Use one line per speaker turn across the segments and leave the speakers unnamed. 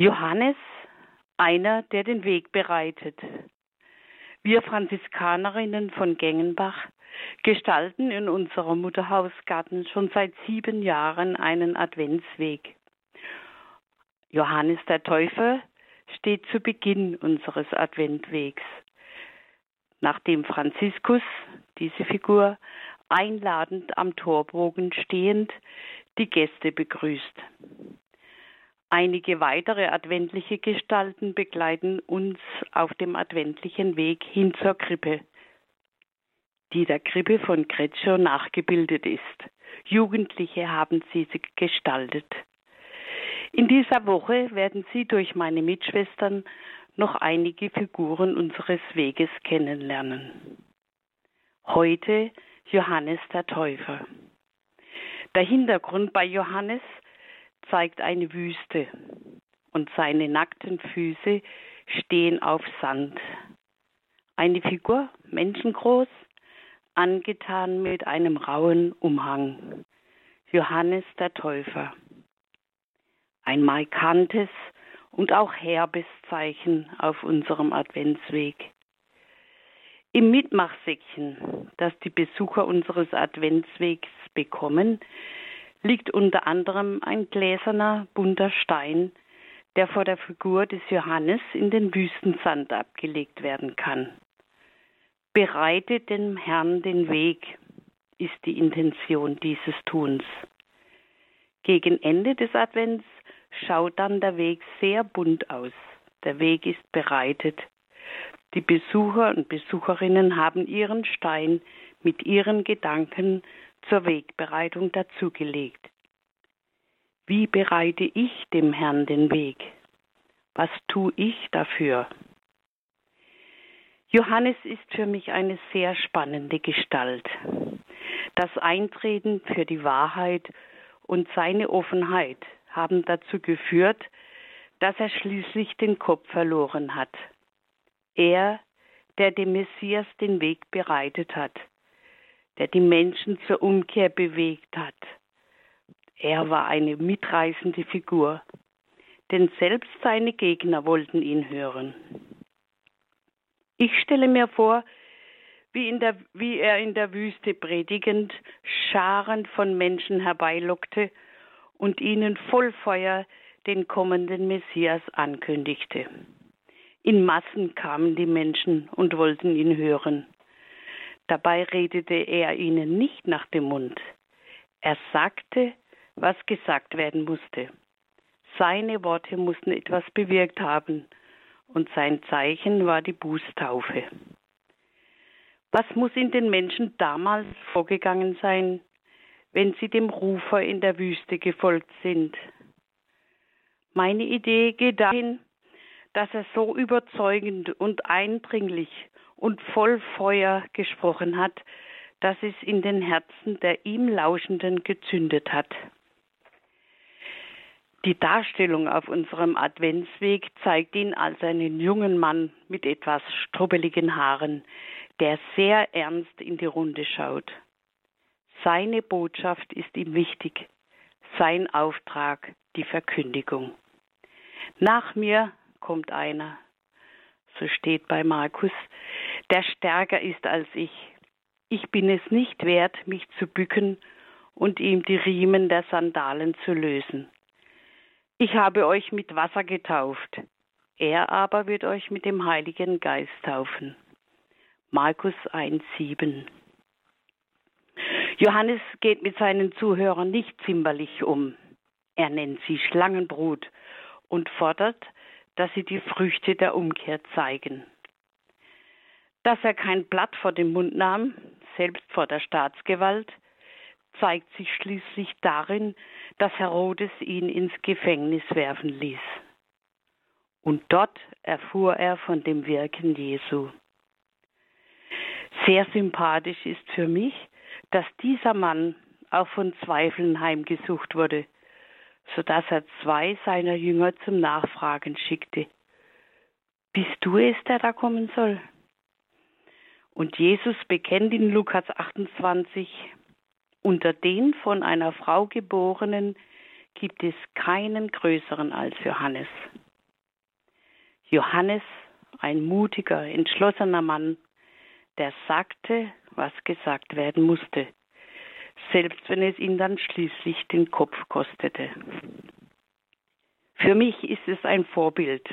Johannes, einer, der den Weg bereitet. Wir Franziskanerinnen von Gengenbach gestalten in unserem Mutterhausgarten schon seit sieben Jahren einen Adventsweg. Johannes der Täufer steht zu Beginn unseres Adventwegs. Nachdem Franziskus, diese Figur, einladend am Torbogen stehend die Gäste begrüßt. Einige weitere adventliche Gestalten begleiten uns auf dem adventlichen Weg hin zur Krippe, die der Krippe von Kretschow nachgebildet ist. Jugendliche haben sie gestaltet. In dieser Woche werden Sie durch meine Mitschwestern noch einige Figuren unseres Weges kennenlernen. Heute Johannes der Täufer. Der Hintergrund bei Johannes zeigt eine Wüste und seine nackten Füße stehen auf Sand. Eine Figur, menschengroß, angetan mit einem rauen Umhang. Johannes der Täufer. Ein markantes und auch herbes Zeichen auf unserem Adventsweg. Im Mitmachsäckchen, das die Besucher unseres Adventswegs bekommen, liegt unter anderem ein gläserner, bunter Stein, der vor der Figur des Johannes in den Wüstensand abgelegt werden kann. Bereite dem Herrn den Weg, ist die Intention dieses Tuns. Gegen Ende des Advents schaut dann der Weg sehr bunt aus. Der Weg ist bereitet. Die Besucher und Besucherinnen haben ihren Stein mit ihren Gedanken zur Wegbereitung dazugelegt. Wie bereite ich dem Herrn den Weg? Was tue ich dafür? Johannes ist für mich eine sehr spannende Gestalt. Das Eintreten für die Wahrheit und seine Offenheit haben dazu geführt, dass er schließlich den Kopf verloren hat. Er, der dem Messias den Weg bereitet hat, der die Menschen zur Umkehr bewegt hat. Er war eine mitreißende Figur, denn selbst seine Gegner wollten ihn hören. Ich stelle mir vor, wie, der, wie, er in der Wüste predigend Scharen von Menschen herbeilockte und ihnen voll Feuer den kommenden Messias ankündigte. In Massen kamen die Menschen und wollten ihn hören. Dabei redete er ihnen nicht nach dem Mund. Er sagte, was gesagt werden musste. Seine Worte mussten etwas bewirkt haben, und sein Zeichen war die Bußtaufe. Was muss in den Menschen damals vorgegangen sein, wenn sie dem Rufer in der Wüste gefolgt sind? Meine Idee geht dahin, dass er so überzeugend und eindringlich und voll Feuer gesprochen hat, dass es in den Herzen der ihm Lauschenden gezündet hat. Die Darstellung auf unserem Adventsweg zeigt ihn als einen jungen Mann mit etwas strubbeligen Haaren, der sehr ernst in die Runde schaut. Seine Botschaft ist ihm wichtig, sein Auftrag die Verkündigung. Nach mir kommt einer, so steht bei Markus, der stärker ist als ich. Ich bin es nicht wert, mich zu bücken und ihm die Riemen der Sandalen zu lösen. Ich habe euch mit Wasser getauft, er aber wird euch mit dem Heiligen Geist taufen. Markus 1,7 Johannes geht mit seinen Zuhörern nicht zimperlich um. Er nennt sie Schlangenbrut und fordert, dass sie die Früchte der Umkehr zeigen. Dass er kein Blatt vor den Mund nahm, selbst vor der Staatsgewalt, zeigt sich schließlich darin, dass Herodes ihn ins Gefängnis werfen ließ. Und dort erfuhr er von dem Wirken Jesu. Sehr sympathisch ist für mich, dass dieser Mann auch von Zweifeln heimgesucht wurde, so dass er zwei seiner Jünger zum Nachfragen schickte. Bist du es, der da kommen soll? Und Jesus bekennt in Lukas 28, unter den von einer Frau geborenen gibt es keinen größeren als Johannes. Johannes, ein mutiger, entschlossener Mann, der sagte, was gesagt werden musste, selbst wenn es ihn dann schließlich den Kopf kostete. Für mich ist es ein Vorbild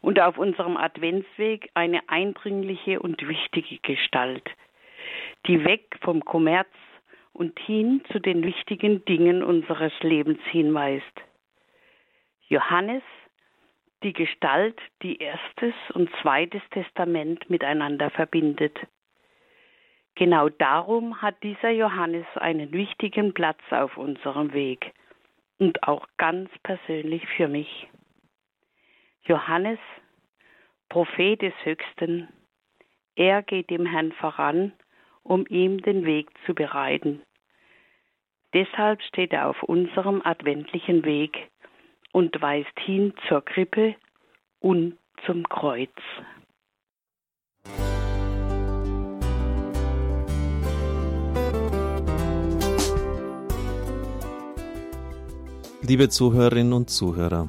und auf unserem Adventsweg eine eindringliche und wichtige Gestalt, die weg vom Kommerz und hin zu den wichtigen Dingen unseres Lebens hinweist. Johannes, die Gestalt, die erstes und zweites Testament miteinander verbindet. Genau darum hat dieser Johannes einen wichtigen Platz auf unserem Weg und auch ganz persönlich für mich. Johannes, Prophet des Höchsten, er geht dem Herrn voran, um ihm den Weg zu bereiten. Deshalb steht er auf unserem adventlichen Weg und weist hin zur Krippe und zum Kreuz.
Liebe Zuhörerinnen und Zuhörer,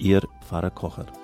Ihr Pfarrer Kocher.